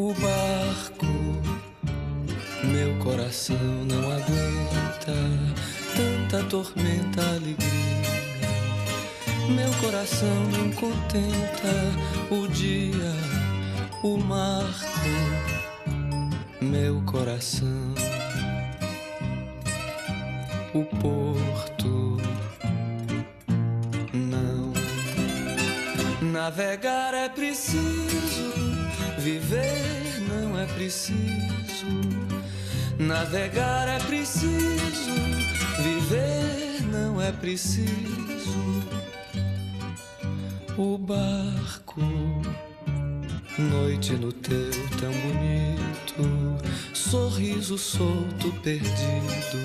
o barco. Meu coração não aguenta tanta tormenta, alegria. Meu coração não contenta o dia, o marco. Meu coração, o porto. Não navegar é preciso, viver não é preciso. Navegar é preciso, viver não é preciso. O barco, noite no teu tão bonito, sorriso solto perdido,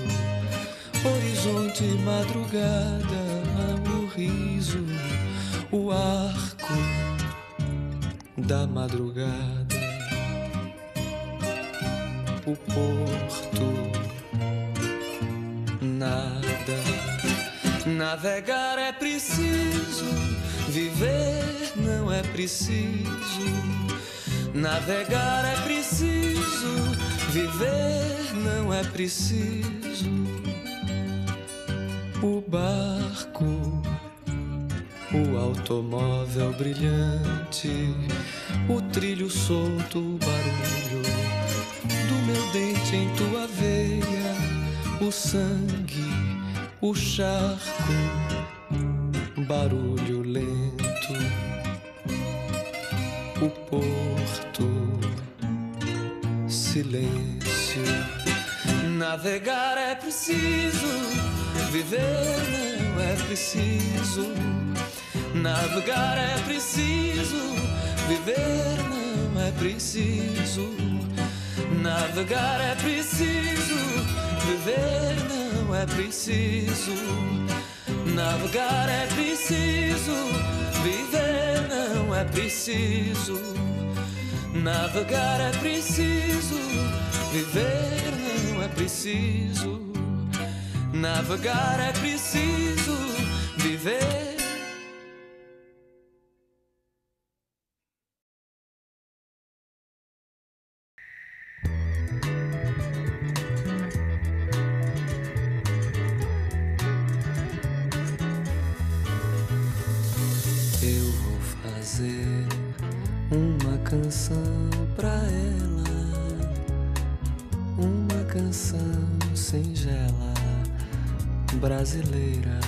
horizonte madrugada, o riso, o arco da madrugada o porto. Nada, navegar é preciso, viver não é preciso. Navegar é preciso, viver não é preciso. O barco, o automóvel brilhante, o trilho solto, o barulho meu dente em tua veia, o sangue, o charco, barulho lento, o porto, silêncio. Navegar é preciso, viver não é preciso. Navegar é preciso, viver não é preciso. Navegar é preciso, viver não é preciso. Navegar é preciso, viver não é preciso. Navegar é preciso, viver não é preciso. Navegar é preciso, viver brasileira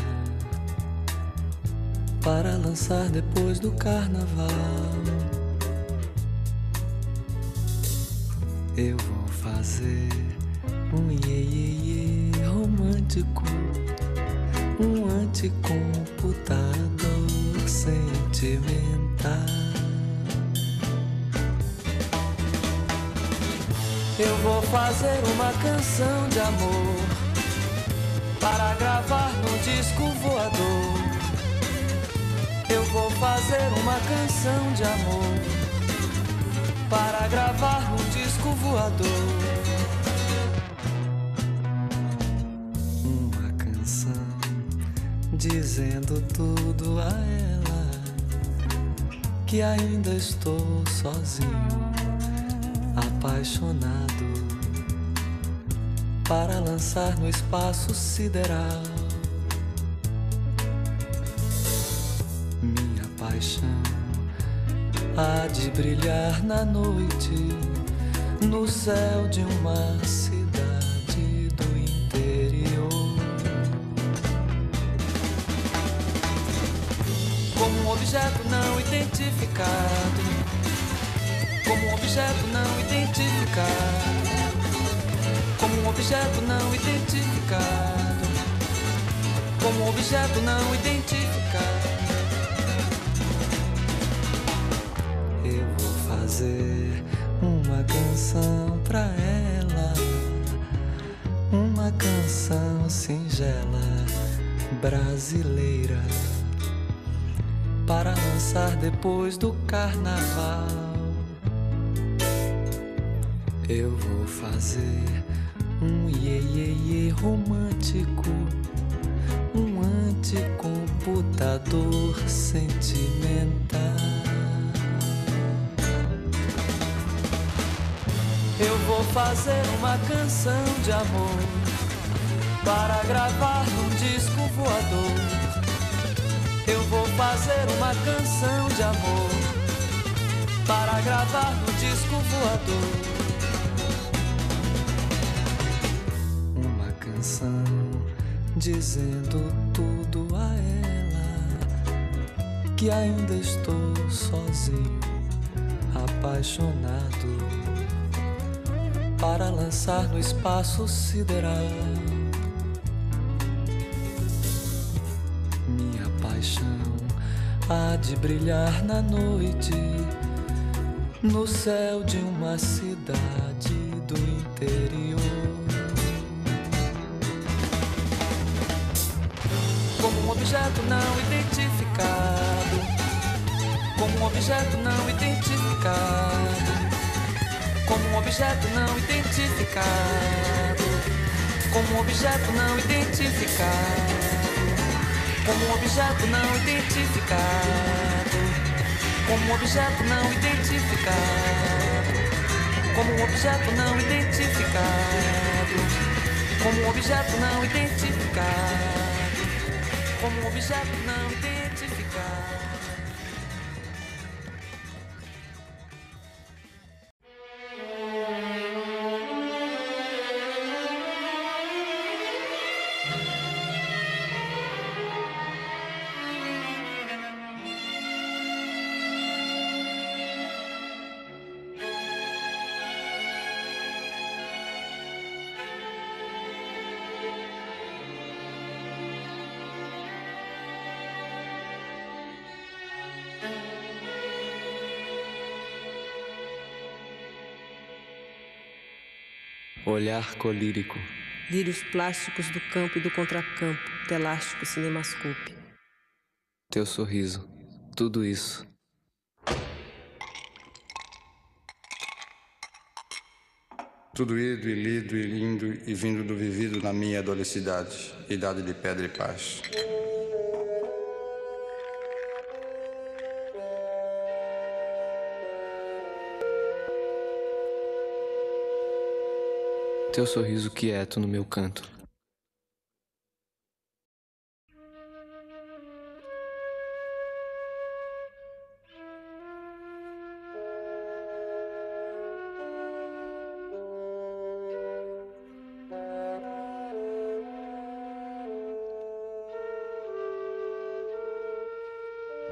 para lançar depois do carnaval. Eu vou fazer um iê, iê, iê romântico, um anticomputador sentimental. Eu vou fazer uma canção de amor para gravar no disco voador. Eu vou fazer uma canção de amor para gravar no disco voador. Uma canção dizendo tudo a ela que ainda estou sozinho, apaixonado para lançar no espaço sideral. Minha paixão há de brilhar na noite, no céu de uma cidade do interior. Como um objeto não identificado, como um objeto não identificado como um objeto não identificado, como um objeto não identificado. Eu vou fazer uma canção pra ela, uma canção singela brasileira para lançar depois do carnaval. Eu vou fazer um iê, iê, iê romântico, um anticomputador sentimental. fazer uma canção de amor para gravar num disco voador. Eu vou fazer uma canção de amor para gravar no disco voador. Dizendo tudo a ela que ainda estou sozinho, apaixonado para lançar no espaço sideral. Minha paixão há de brilhar na noite, no céu de uma cidade do interior. Objeto não identificado, como um objeto não identificado. Como um objeto não identificado, como um objeto não identificado, como um objeto não identificado, como um objeto não identificado, como um objeto não identificado, como um objeto não identificado, como um objeto não identificado. Olhar colírico. Lírios plásticos do campo e do contracampo, telástico cinemascope. Teu sorriso, tudo isso. Tudo ido e lido e lindo e vindo do vivido na minha adolescidade, idade de pedra e paz. Teu sorriso quieto no meu canto.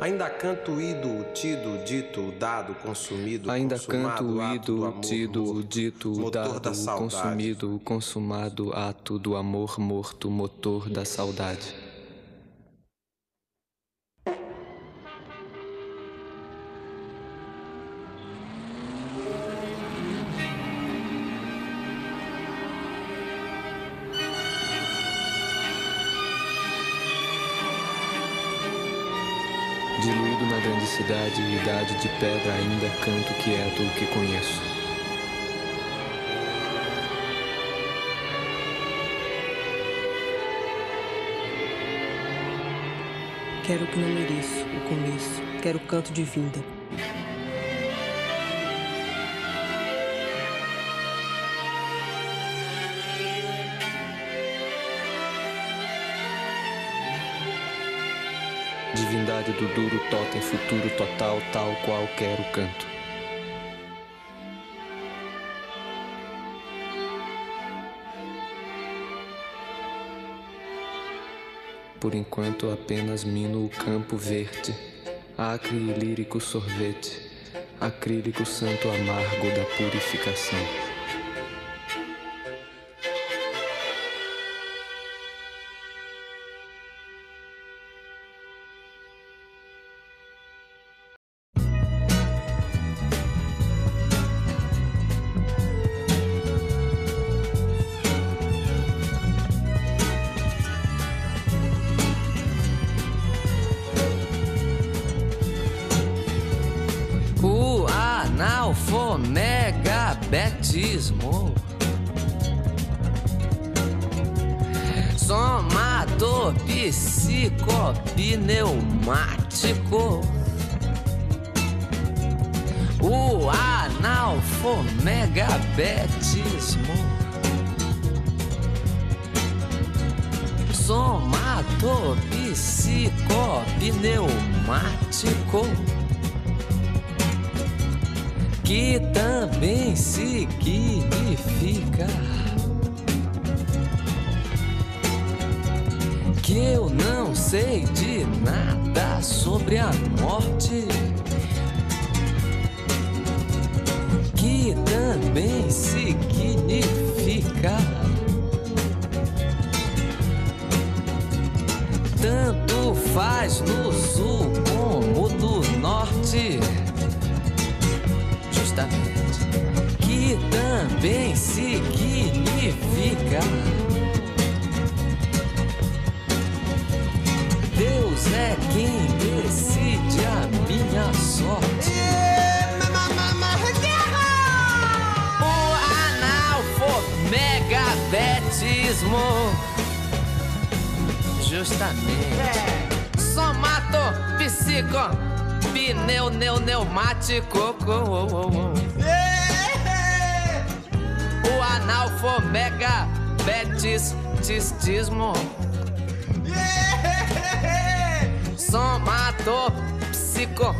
Ainda canto ido, tido, dito, dado, consumido, Ainda canto ido, amor, tido, dito, dado, consumido, consumado, ato do amor morto, motor da saudade. Cidade, idade de pedra, ainda canto quieto o que conheço. Quero o que não mereço, o começo. Quero o canto de vinda. Do duro totem futuro total, tal qual quero canto. Por enquanto apenas mino o campo verde, acre e lírico sorvete, acrílico santo amargo da purificação. Somatopsicopneumático que também significa que eu não sei de nada sobre a morte. Que também significa tanto faz no sul como no norte. Justamente. Que também significa. Deus é quem decide a minha sorte. O analfomegabetismo. Justamente. Somato, psico, pneu, neu, pneumático. O analfomegabetismo. Somato, psico,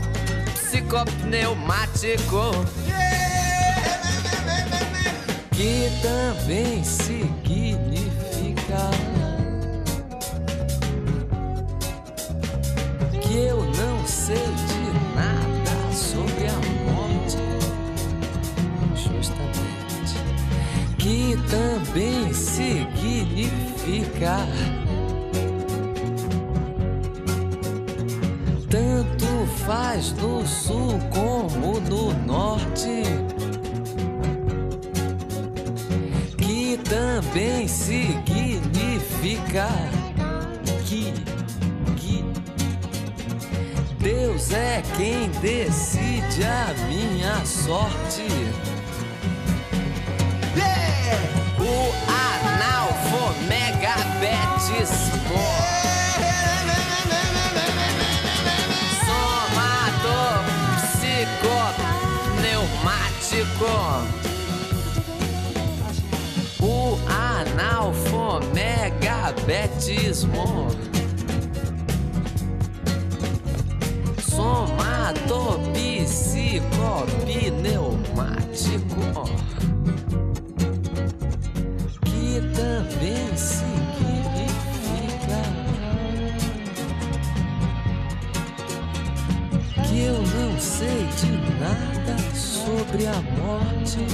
psicopneumático. Que também significa eu não sei de nada sobre a morte. Justamente. Que também significa. tanto faz no sul como no norte. Que também significa que Deus é quem decide a minha sorte. O analfomegabetismo. Somato psicopneumático. O analfomegabetismo. Somato psicopneumático. Que também significa que eu não sei de nada sobre a morte.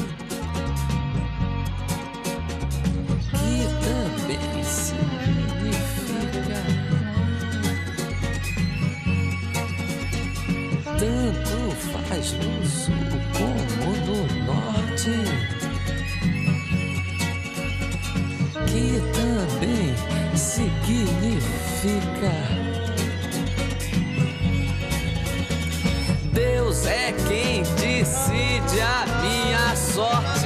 Faz no sul como no norte. Que também significa Deus é quem decide a minha sorte.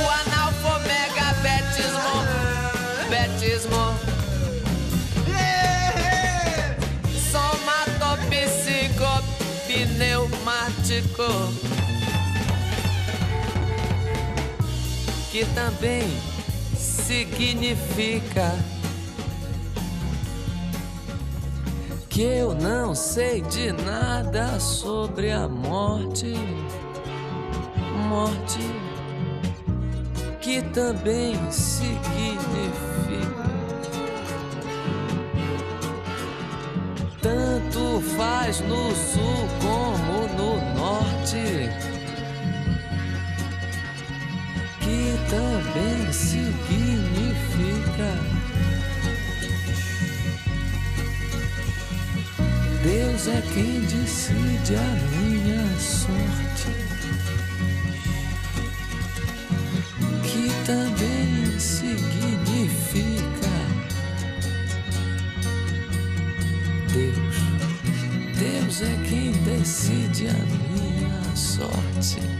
O analfomegabetismo. Betismo. Somatopsicopneumático Que também significa Que eu não sei de nada sobre a morte Morte Que também significa tanto faz no sul como no norte. Que também significa Deus é quem decide a minha sorte. Que também significa Deus Deus é quem decide a minha sorte.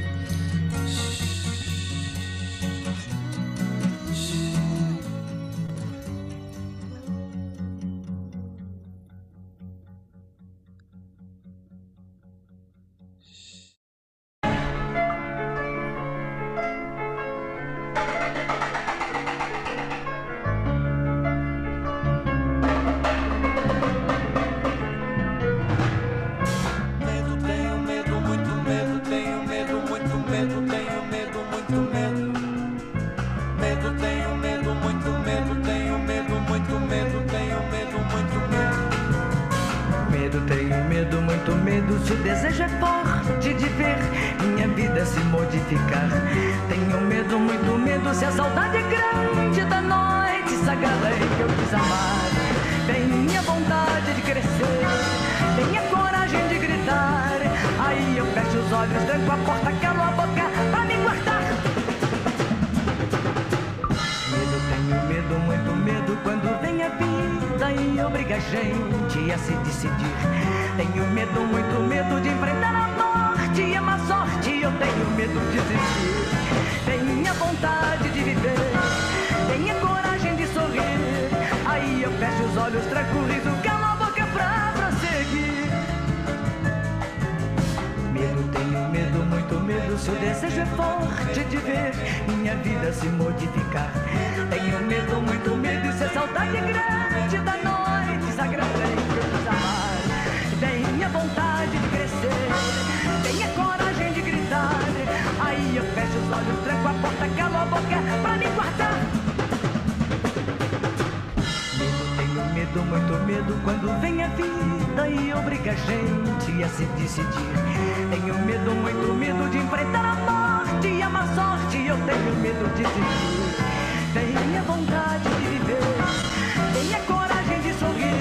tenha vontade de viver, tenha coragem de sorrir. Aí eu fecho os olhos, tranco o riso, é a boca pra prosseguir. Medo, tenho medo, muito medo. Seu desejo é forte de ver minha vida se modificar. Tenho medo, muito medo. Isso é saudade grande da noite sagrada em que amar. Tenha vontade de crescer, tenha coragem de gritar. Aí eu fecho os olhos, tranco porta, a boca pra me guardar. Medo, tenho medo, muito medo quando vem a vida e obriga a gente a se decidir. Tenho medo, muito medo de enfrentar a morte e a má sorte. Eu tenho medo de sentir. Tenha vontade de viver, tenha coragem de sorrir.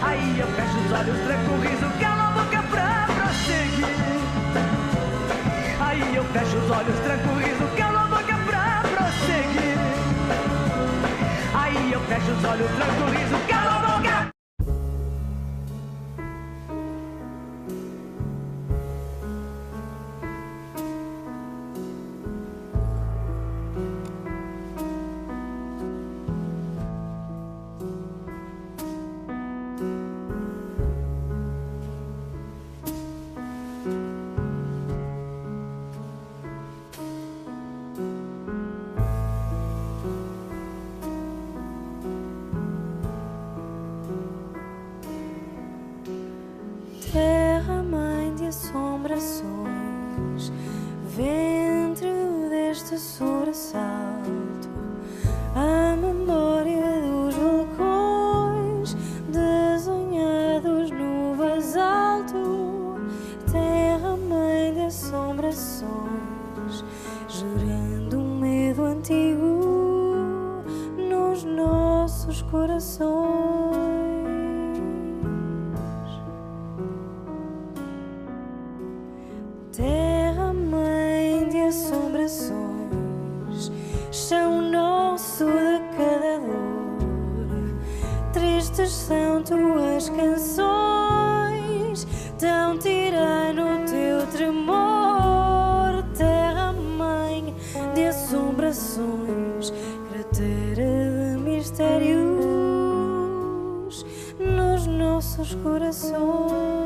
Aí eu fecho os olhos, tranco o riso, cala a boca pra prosseguir. Aí eu fecho os olhos, tranco o riso, Fecha os olhos, traz o riso. nossos corações. Terra, mãe de assombrações, chão nosso de cada dor, tristes são tuas canções. mistérios nos nossos corações.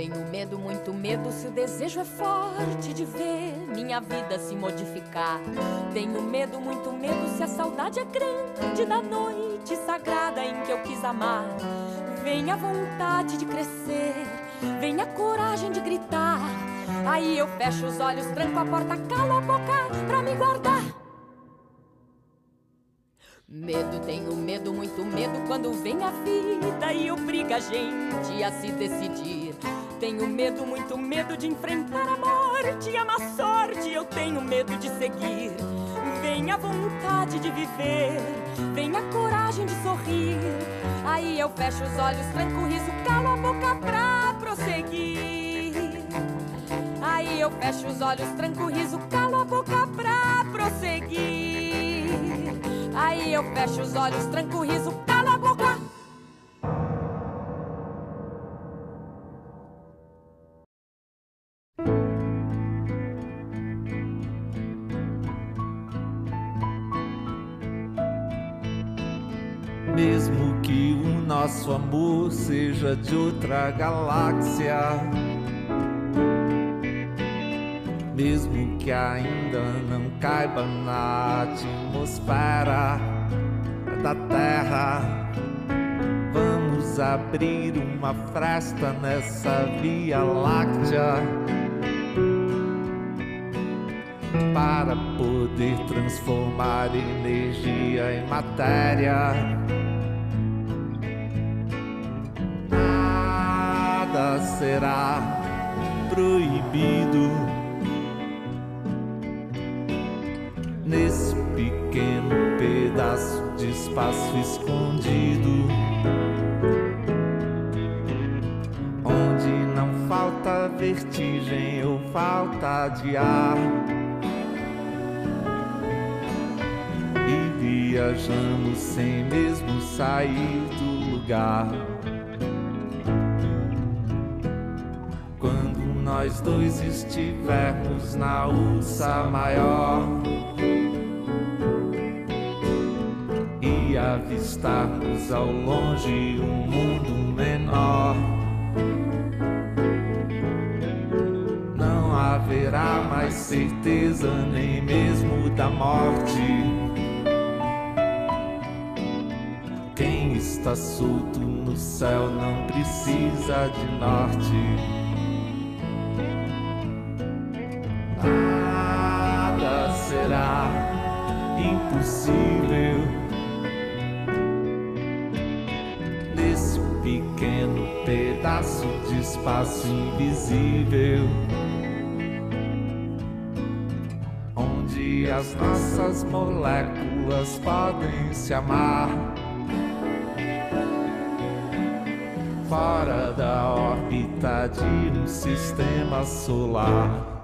Tenho medo, muito medo. Se o desejo é forte de ver minha vida se modificar. Tenho medo, muito medo. Se a saudade é grande da noite sagrada em que eu quis amar. Vem a vontade de crescer, vem a coragem de gritar. Aí eu fecho os olhos, tranco a porta, calo a boca pra me guardar. Medo, tenho medo, muito medo quando vem a vida e obriga a gente a se decidir. Tenho medo, muito medo de enfrentar a morte e a má sorte. Eu tenho medo de seguir. Vem a vontade de viver, vem a coragem de sorrir. Aí eu fecho os olhos, tranco o riso, calo a boca pra prosseguir. Aí eu fecho os olhos, tranco o riso, calo a boca pra prosseguir. Aí eu fecho os olhos, tranco o riso, calo a boca. Nosso amor seja de outra galáxia. Mesmo que ainda não caiba na atmosfera da Terra, vamos abrir uma fresta nessa Via Láctea para poder transformar energia em matéria. Será proibido nesse pequeno pedaço de espaço escondido. Onde não falta vertigem ou falta de ar. E viajamos sem mesmo sair do lugar. Quando nós dois estivermos na ursa maior e avistarmos ao longe um mundo menor. Não haverá mais certeza nem mesmo da morte. Quem está solto no céu não precisa de norte. Impossível nesse pequeno pedaço de espaço invisível. Onde as nossas moléculas podem se amar. Fora da órbita de um sistema solar.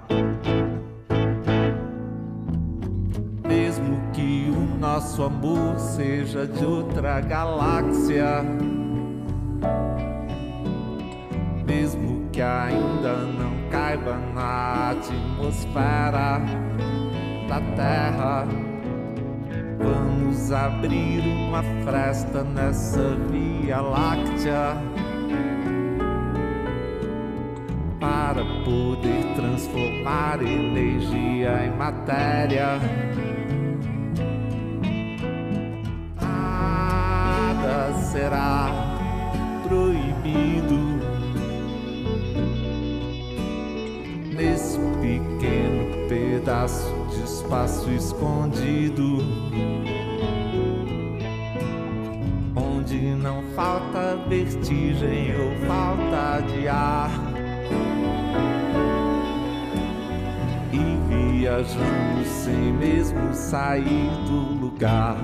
Nosso amor seja de outra galáxia. Mesmo que ainda não caiba na atmosfera da Terra. Vamos abrir uma fresta nessa Via Láctea para poder transformar energia em matéria. será proibido nesse pequeno pedaço de espaço escondido. Onde não falta vertigem ou falta de ar. E viajamos sem mesmo sair do lugar.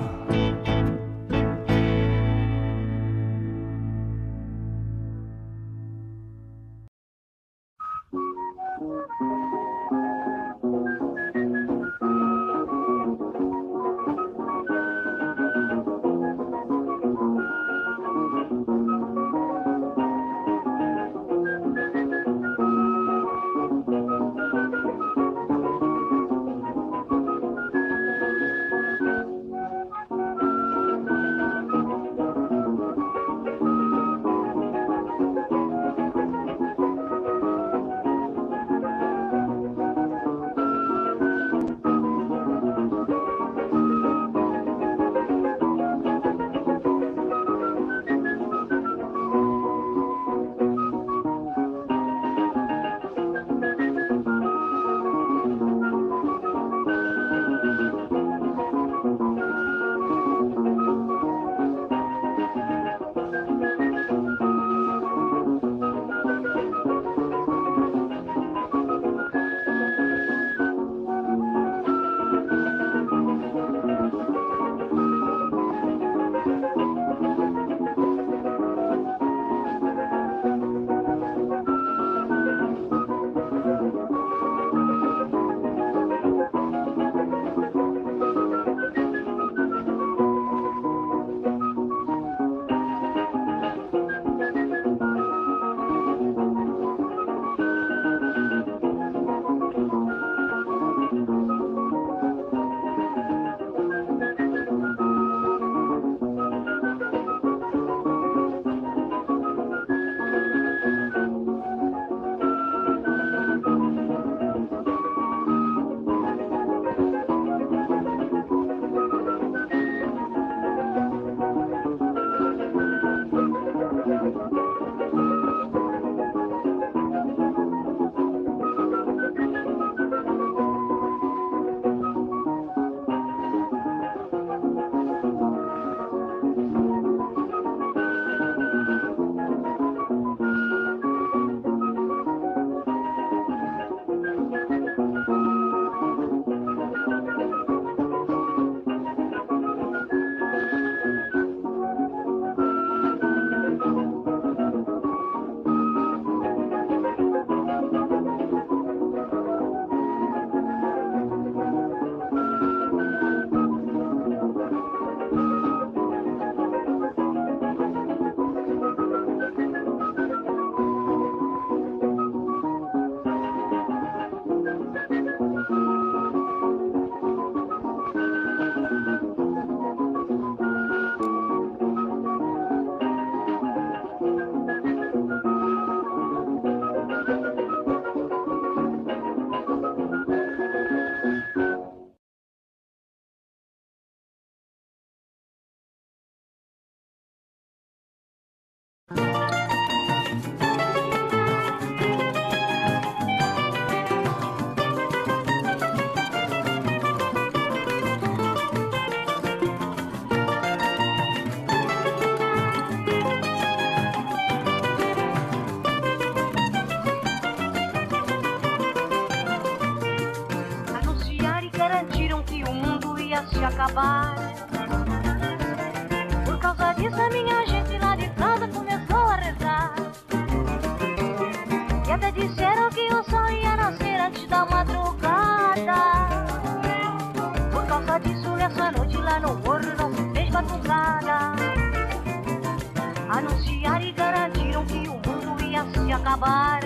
Anunciaram e garantiram que o mundo ia se acabar.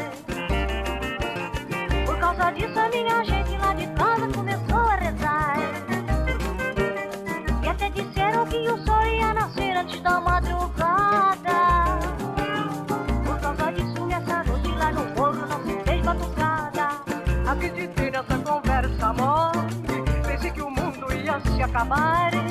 Por causa disso, a minha gente lá de casa começou a rezar. E até disseram que o sol ia nascer antes da madrugada. Por causa disso, nessa noite lá no forno não se fez batucada. Acreditei nessa conversa, amor. Pensei que o mundo ia se acabar.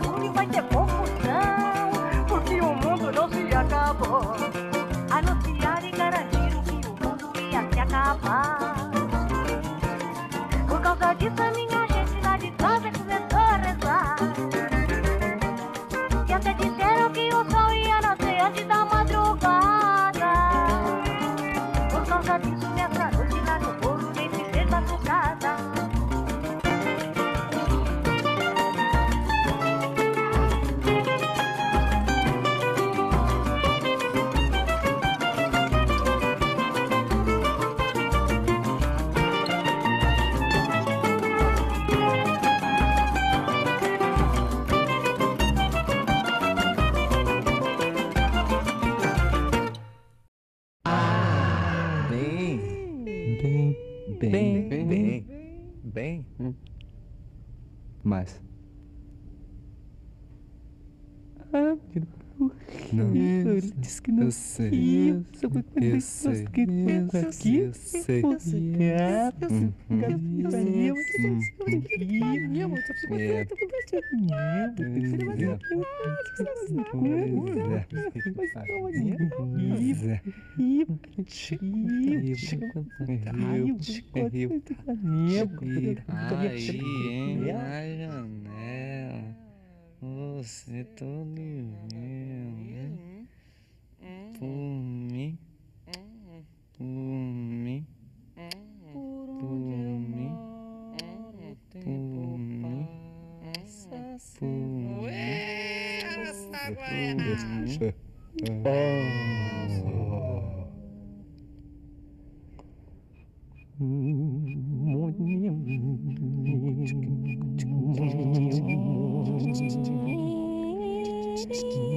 barulho vai ter confusão, porque o mundo não se acabou. Anunciar e garantir o que o mundo ia se acabar. Por causa disso, a minha aqui. Aí, janela, você todo meu, né? Por mim. Пумі. Пумі. Пумі. Пумі. Пумі. Пумі.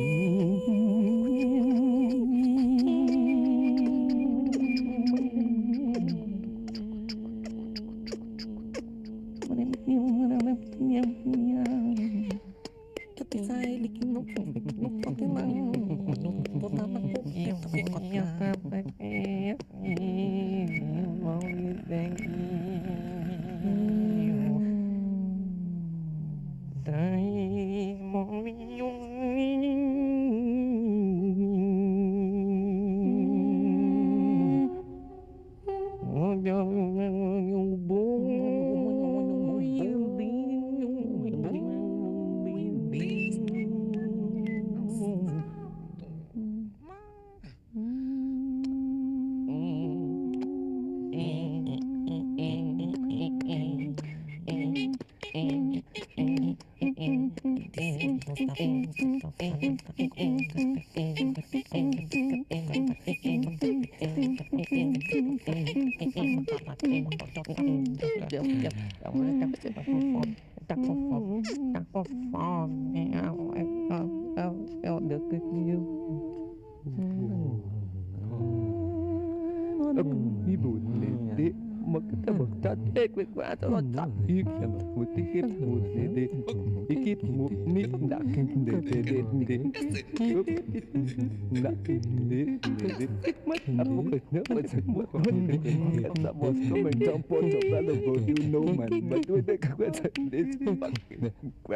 that was coming down, point of that, you know, man. But with the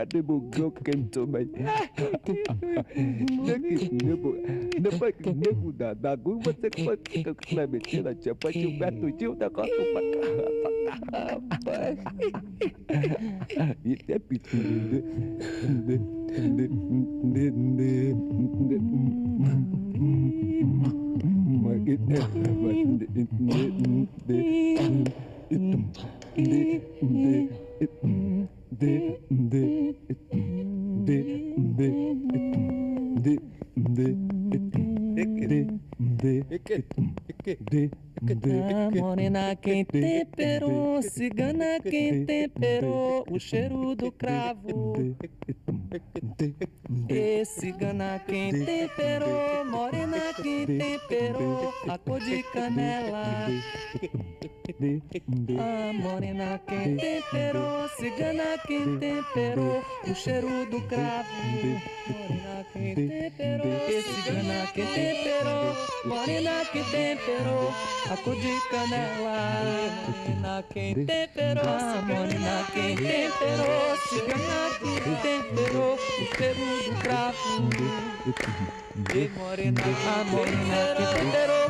broken to me. Nakikinubo. Napakinubo na nagubat na kapagkaklamin siya na siya pa yung bato siya na katupat. Ito pitulunde. Hindi, hindi, hindi, hindi, hindi. Magit na naman. Hindi, hindi, hindi, hindi. Hindi, hindi, hindi. de A morena quem temperou, cigana quem temperou o cheiro do cravo. E cigana quem temperou, morena quem temperou a cor de canela. A morena quem temperou, cigana quem temperou o cheiro do cravo. Morena quem temperou, e cigana quem temperou, morena quem temperou a cor de canela. Morena quem temperou, a morena quem temperou, cigana quem temperou? O cheiro do cravo. E morena, a morena quem temperou,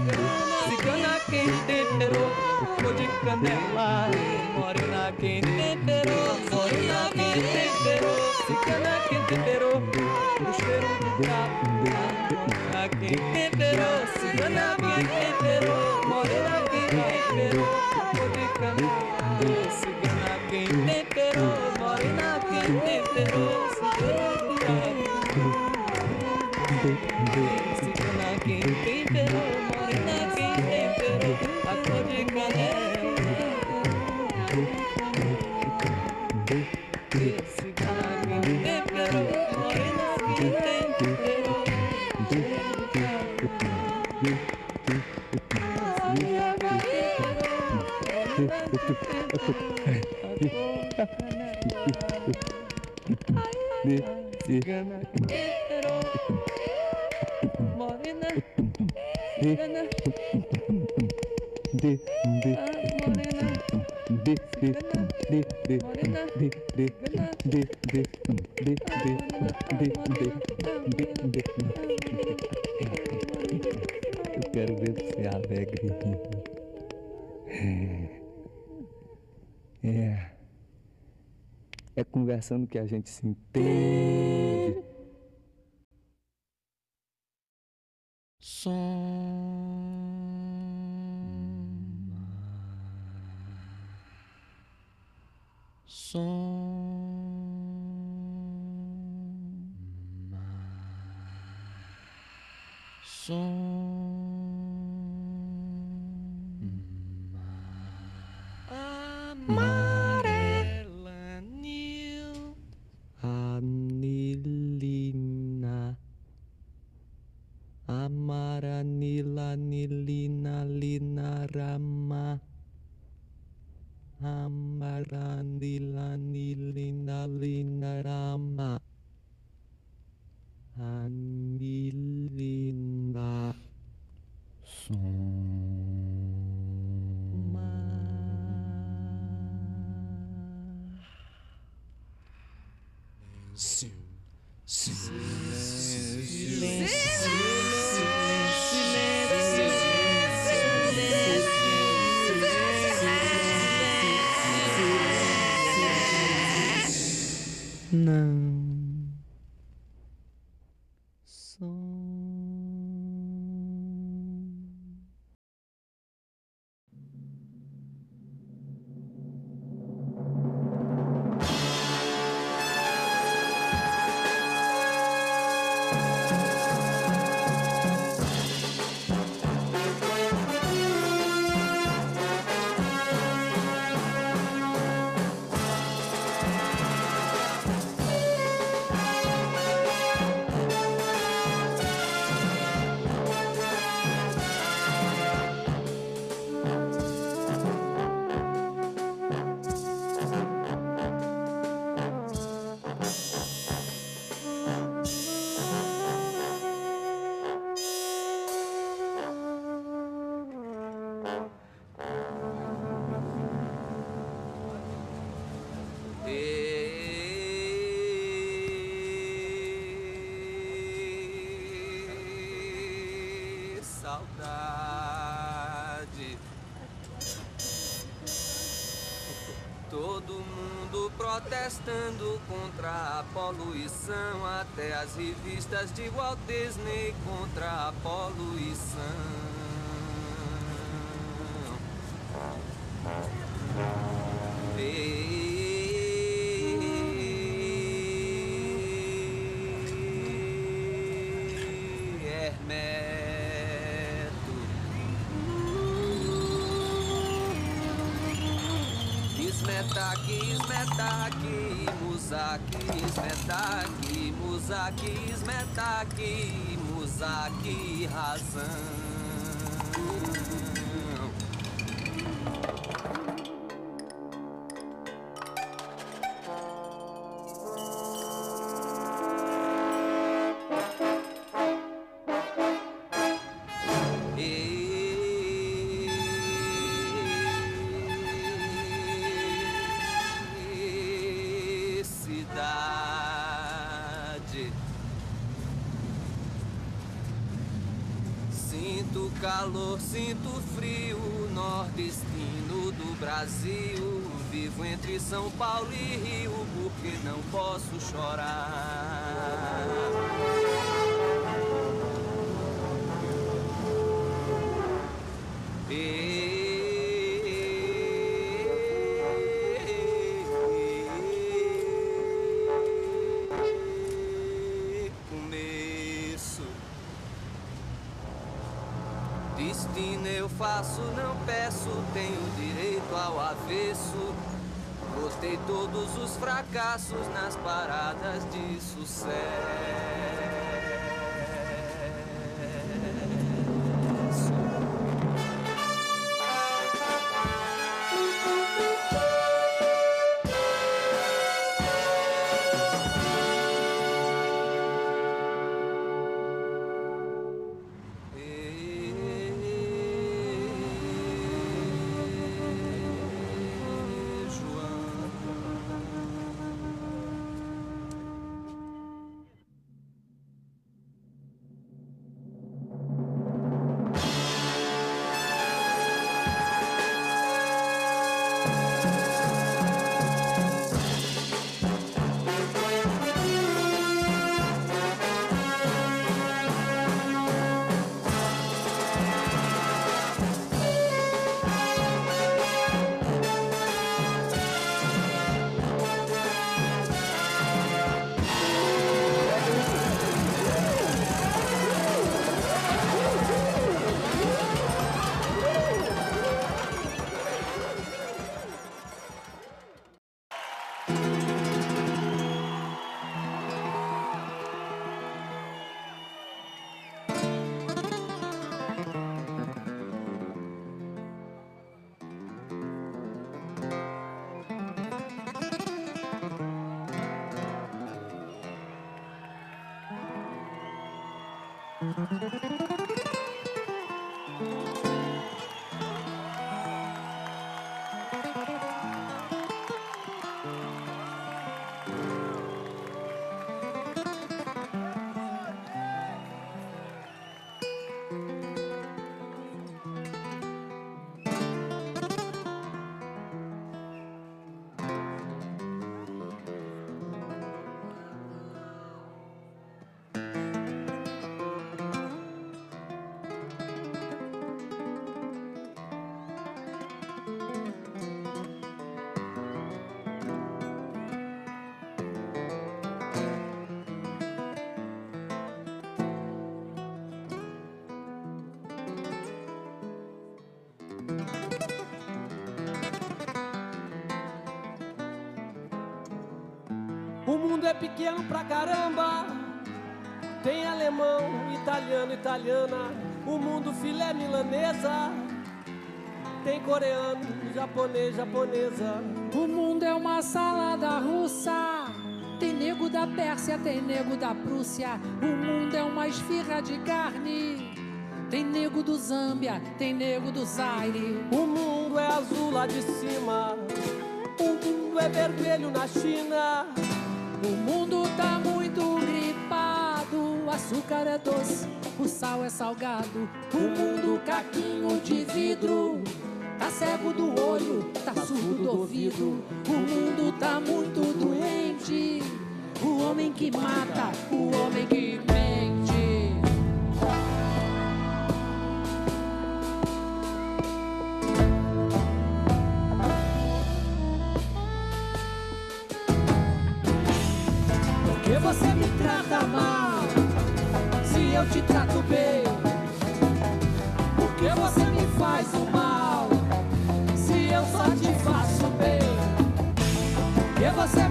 cigana quem temperou? Cor de canela. Morena quem temperou, morena quem temperou, cigana quem temperou? O cheiro do cravo. Morena quem temperou, cigana quem temperou, quem temperou, cheiro do cravo. Cigana quem temperou, morena É. Conversando que a gente se entende. Protestando contra a poluição, até as revistas de Walt Disney contra a poluição. Hermeto. Ismetaki, Ismetaki, Musaki, Ismetaki, Musaki, Ismetaki, Musaki, razão. Sinto frio Nordestino do Brasil. Vivo entre São Paulo e Rio Porque não posso chorar faço, não peço, tenho direito ao avesso. Botei todos os fracassos nas paradas de sucesso. Mundo é pequeno pra caramba. Tem alemão, italiano, italiana. O mundo filé milanesa. Tem coreano, japonês, japonesa. O mundo é uma salada russa. Tem nego da Pérsia, tem nego da Prússia. O mundo é uma esfirra de carne. Tem nego do Zâmbia, tem nego do Zaire. O mundo é azul lá de cima. O mundo é vermelho na China. Açúcar é doce, o sal é salgado. O mundo caquinho de vidro. tá cego do olho, tá surdo do ouvido. O mundo tá muito doente. O homem que mata, o homem que mente.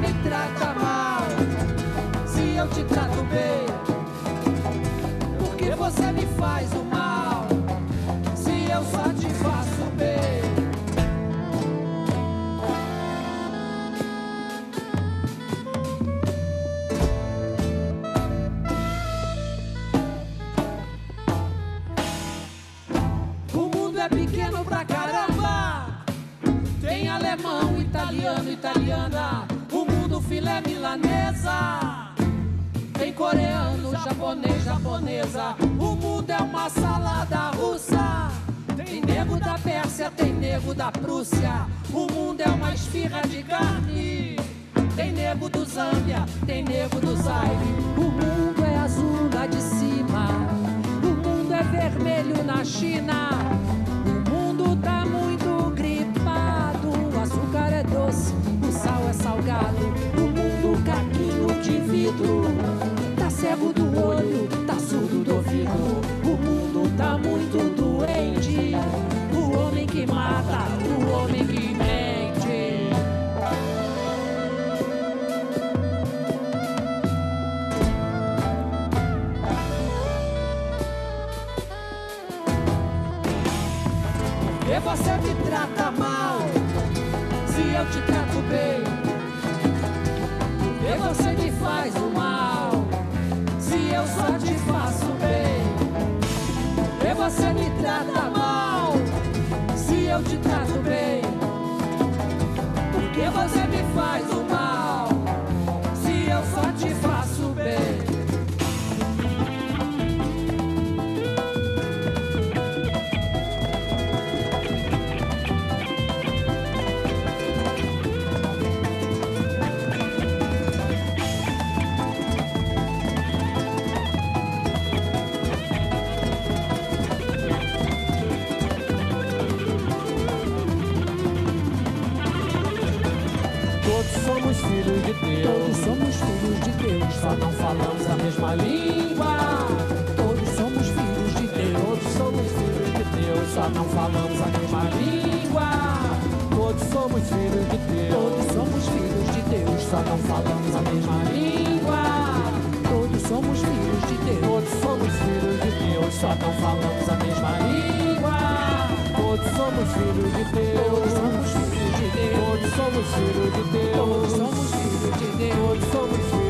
Me trata mal? Se eu te trato bem, por que você me faz o mal? Se eu só te faço bem. É pequeno pra caramba. Tem alemão, italiano, italiana. Filé milanesa. Tem coreano, japonês, japonesa. O mundo é uma salada russa. Tem nego da Pérsia, tem nego da Prússia. O mundo é uma esfirra de carne. Tem nego do Zâmbia, tem nego do Zaire. O mundo é azul lá de cima. O mundo é vermelho na China. O mundo tá muito gripado. O açúcar é doce, o sal é salgado. Tá cego do olho, tá surdo do ouvido. O mundo tá muito doente. O homem que mata, o homem que mente. E você me trata mal Se eu te trato bem E você me eu te trato bem. Por que você me faz o Só não falamos a mesma língua. todos somos filhos de Deus. Todos somos filhos de Deus. Só não falamos a mesma língua. Todos somos filhos de Deus. Todos somos filhos de Deus, Só não falamos a mesma língua. todos somos filhos de Deus. Todos somos filhos de Deus. Só não falamos a mesma língua. Todos somos filhos de Deus. Todos somos filhos de Deus. Todos somos filhos de Deus. Todos somos filhos de Deus.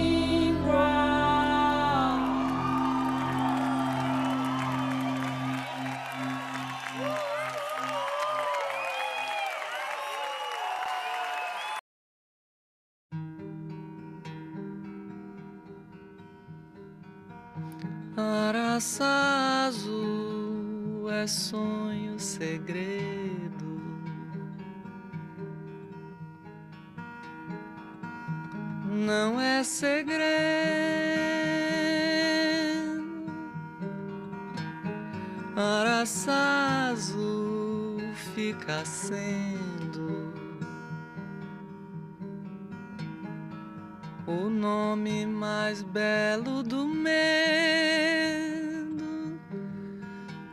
o nome mais belo do medo.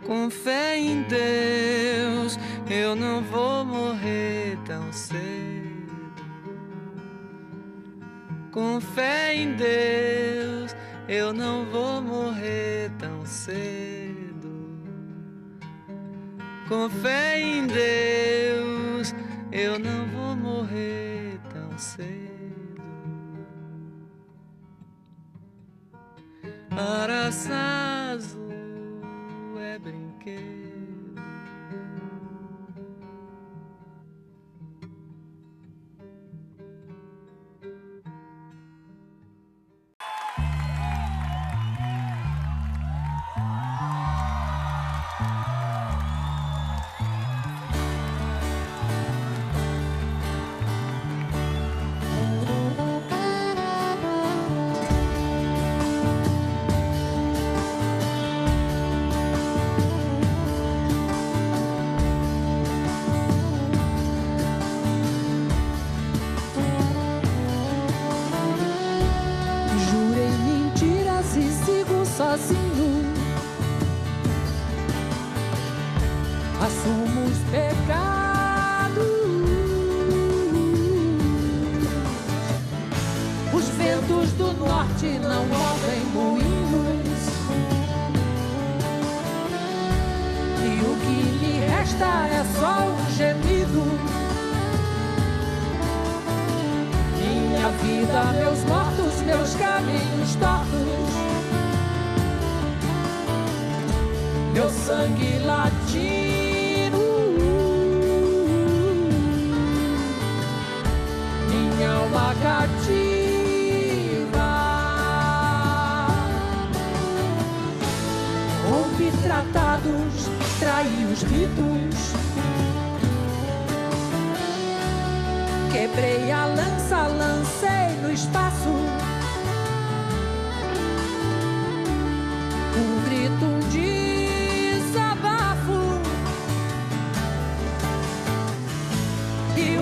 Com fé em Deus, eu não vou morrer tão cedo. Com fé em Deus, eu não vou morrer tão cedo. Com fé em Deus, eu não vou morrer tão cedo. para sempre.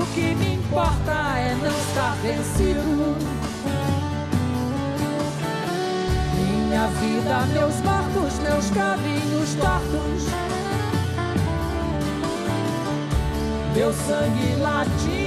o que me importa é não estar vencido. Minha vida, meus barcos, meus caminhos tortos. Meu sangue latindo.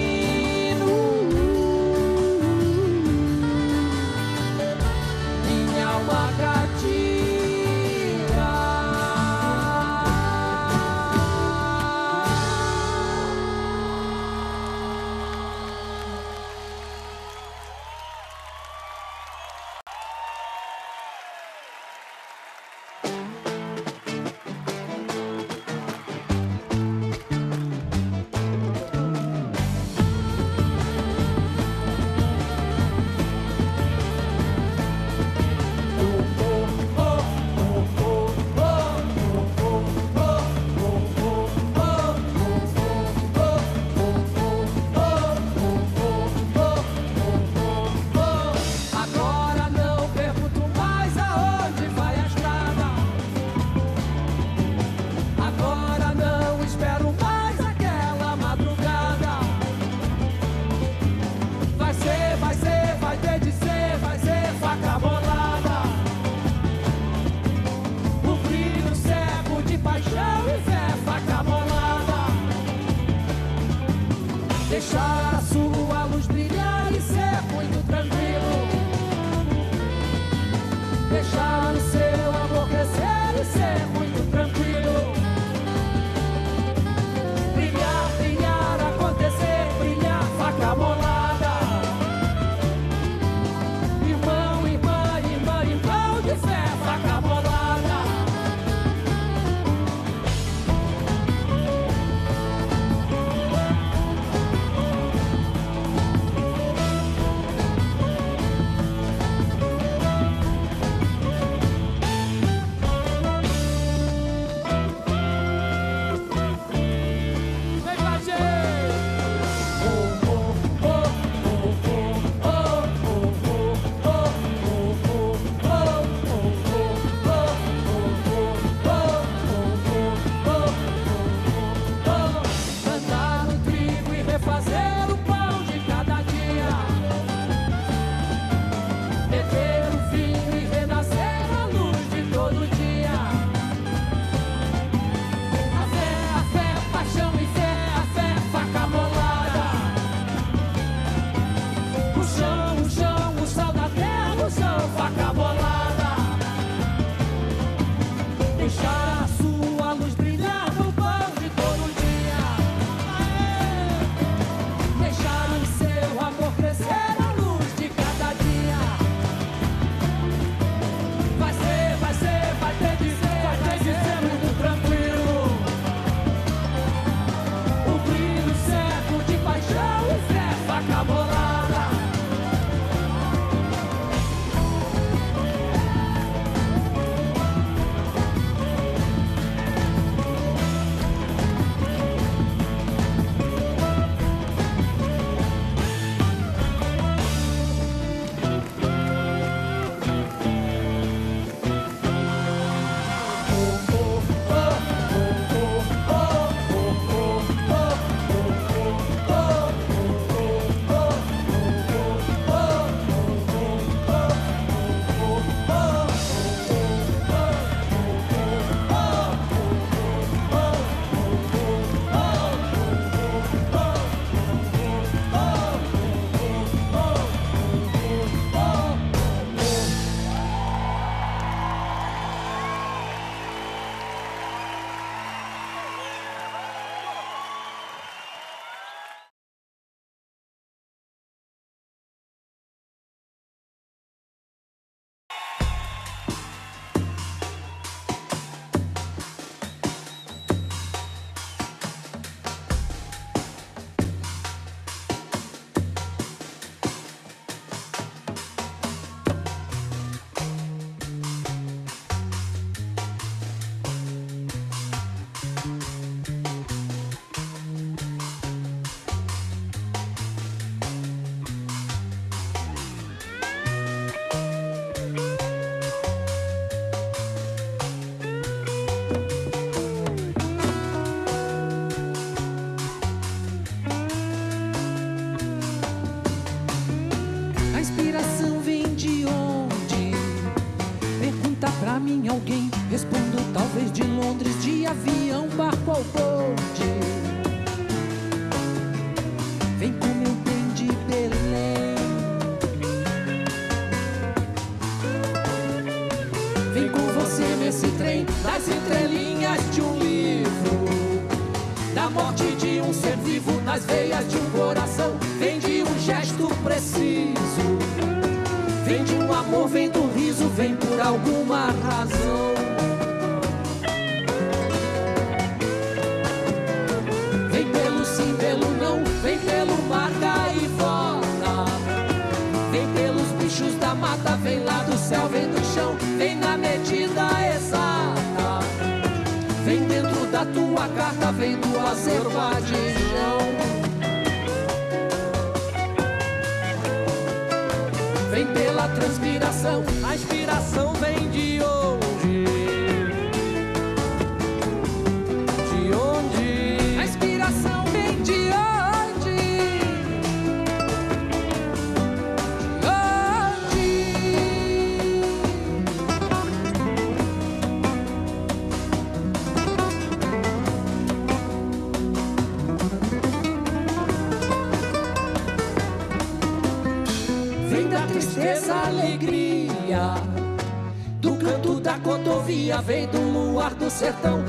sertão.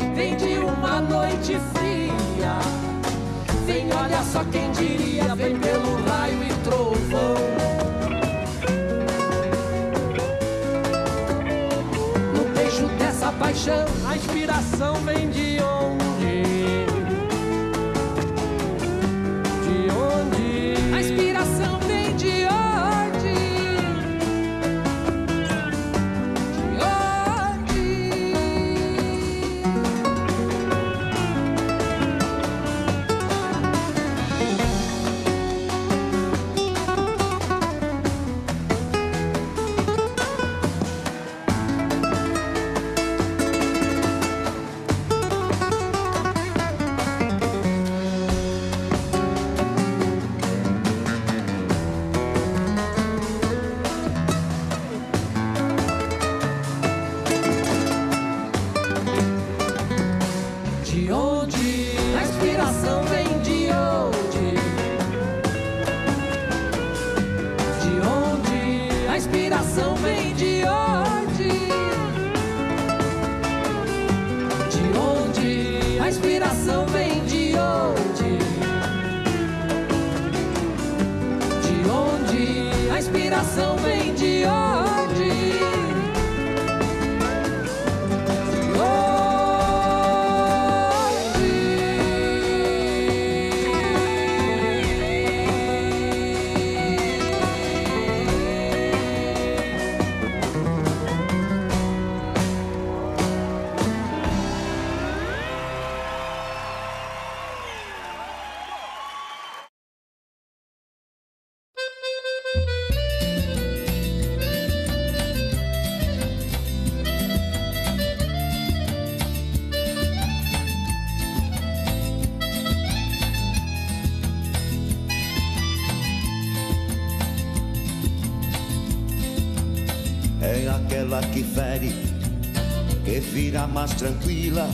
vira mais tranquila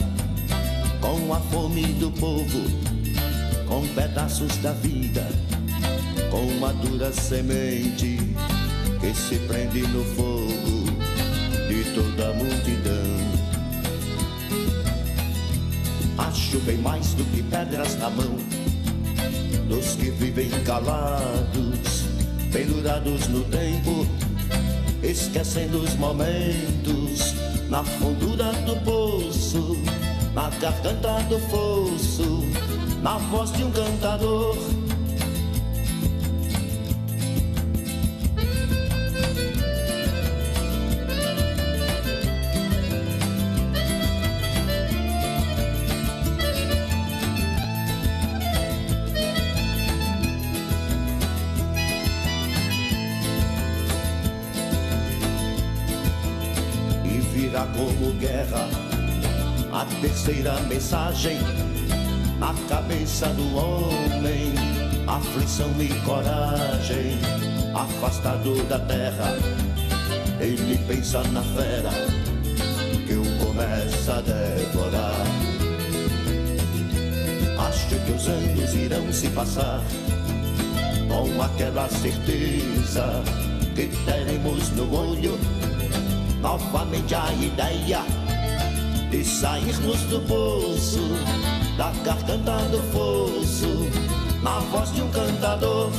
com a fome do povo, com pedaços da vida, com uma dura semente que se prende no fogo de toda a multidão. Acho bem mais do que pedras na mão dos que vivem calados, pendurados no tempo, esquecendo os momentos na fundura do poço, na garganta do fosso, na voz de um cantador. terceira mensagem na cabeça do homem: aflição e coragem, afastado da terra. Ele pensa na fera que o começa a devorar. Acho que os anos irão se passar com aquela certeza que teremos no olho novamente a ideia de sairmos do poço, da garganta do fosso, na voz de um cantador.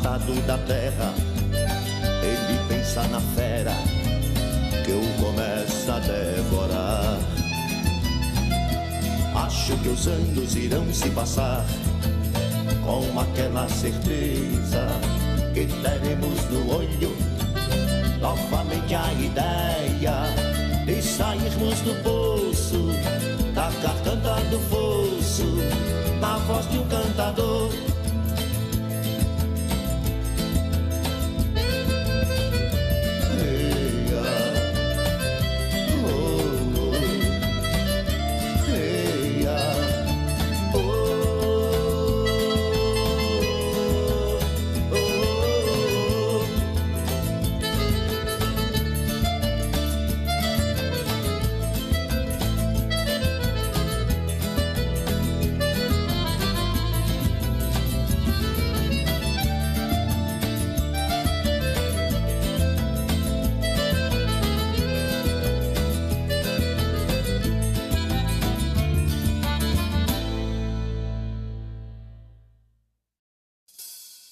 Afastado da terra, ele pensa na fera que o começa a devorar. Acho que os anos irão se passar com aquela certeza que teremos no olho novamente a ideia e sairmos do poço, da garganta do fosso, na voz de um cantador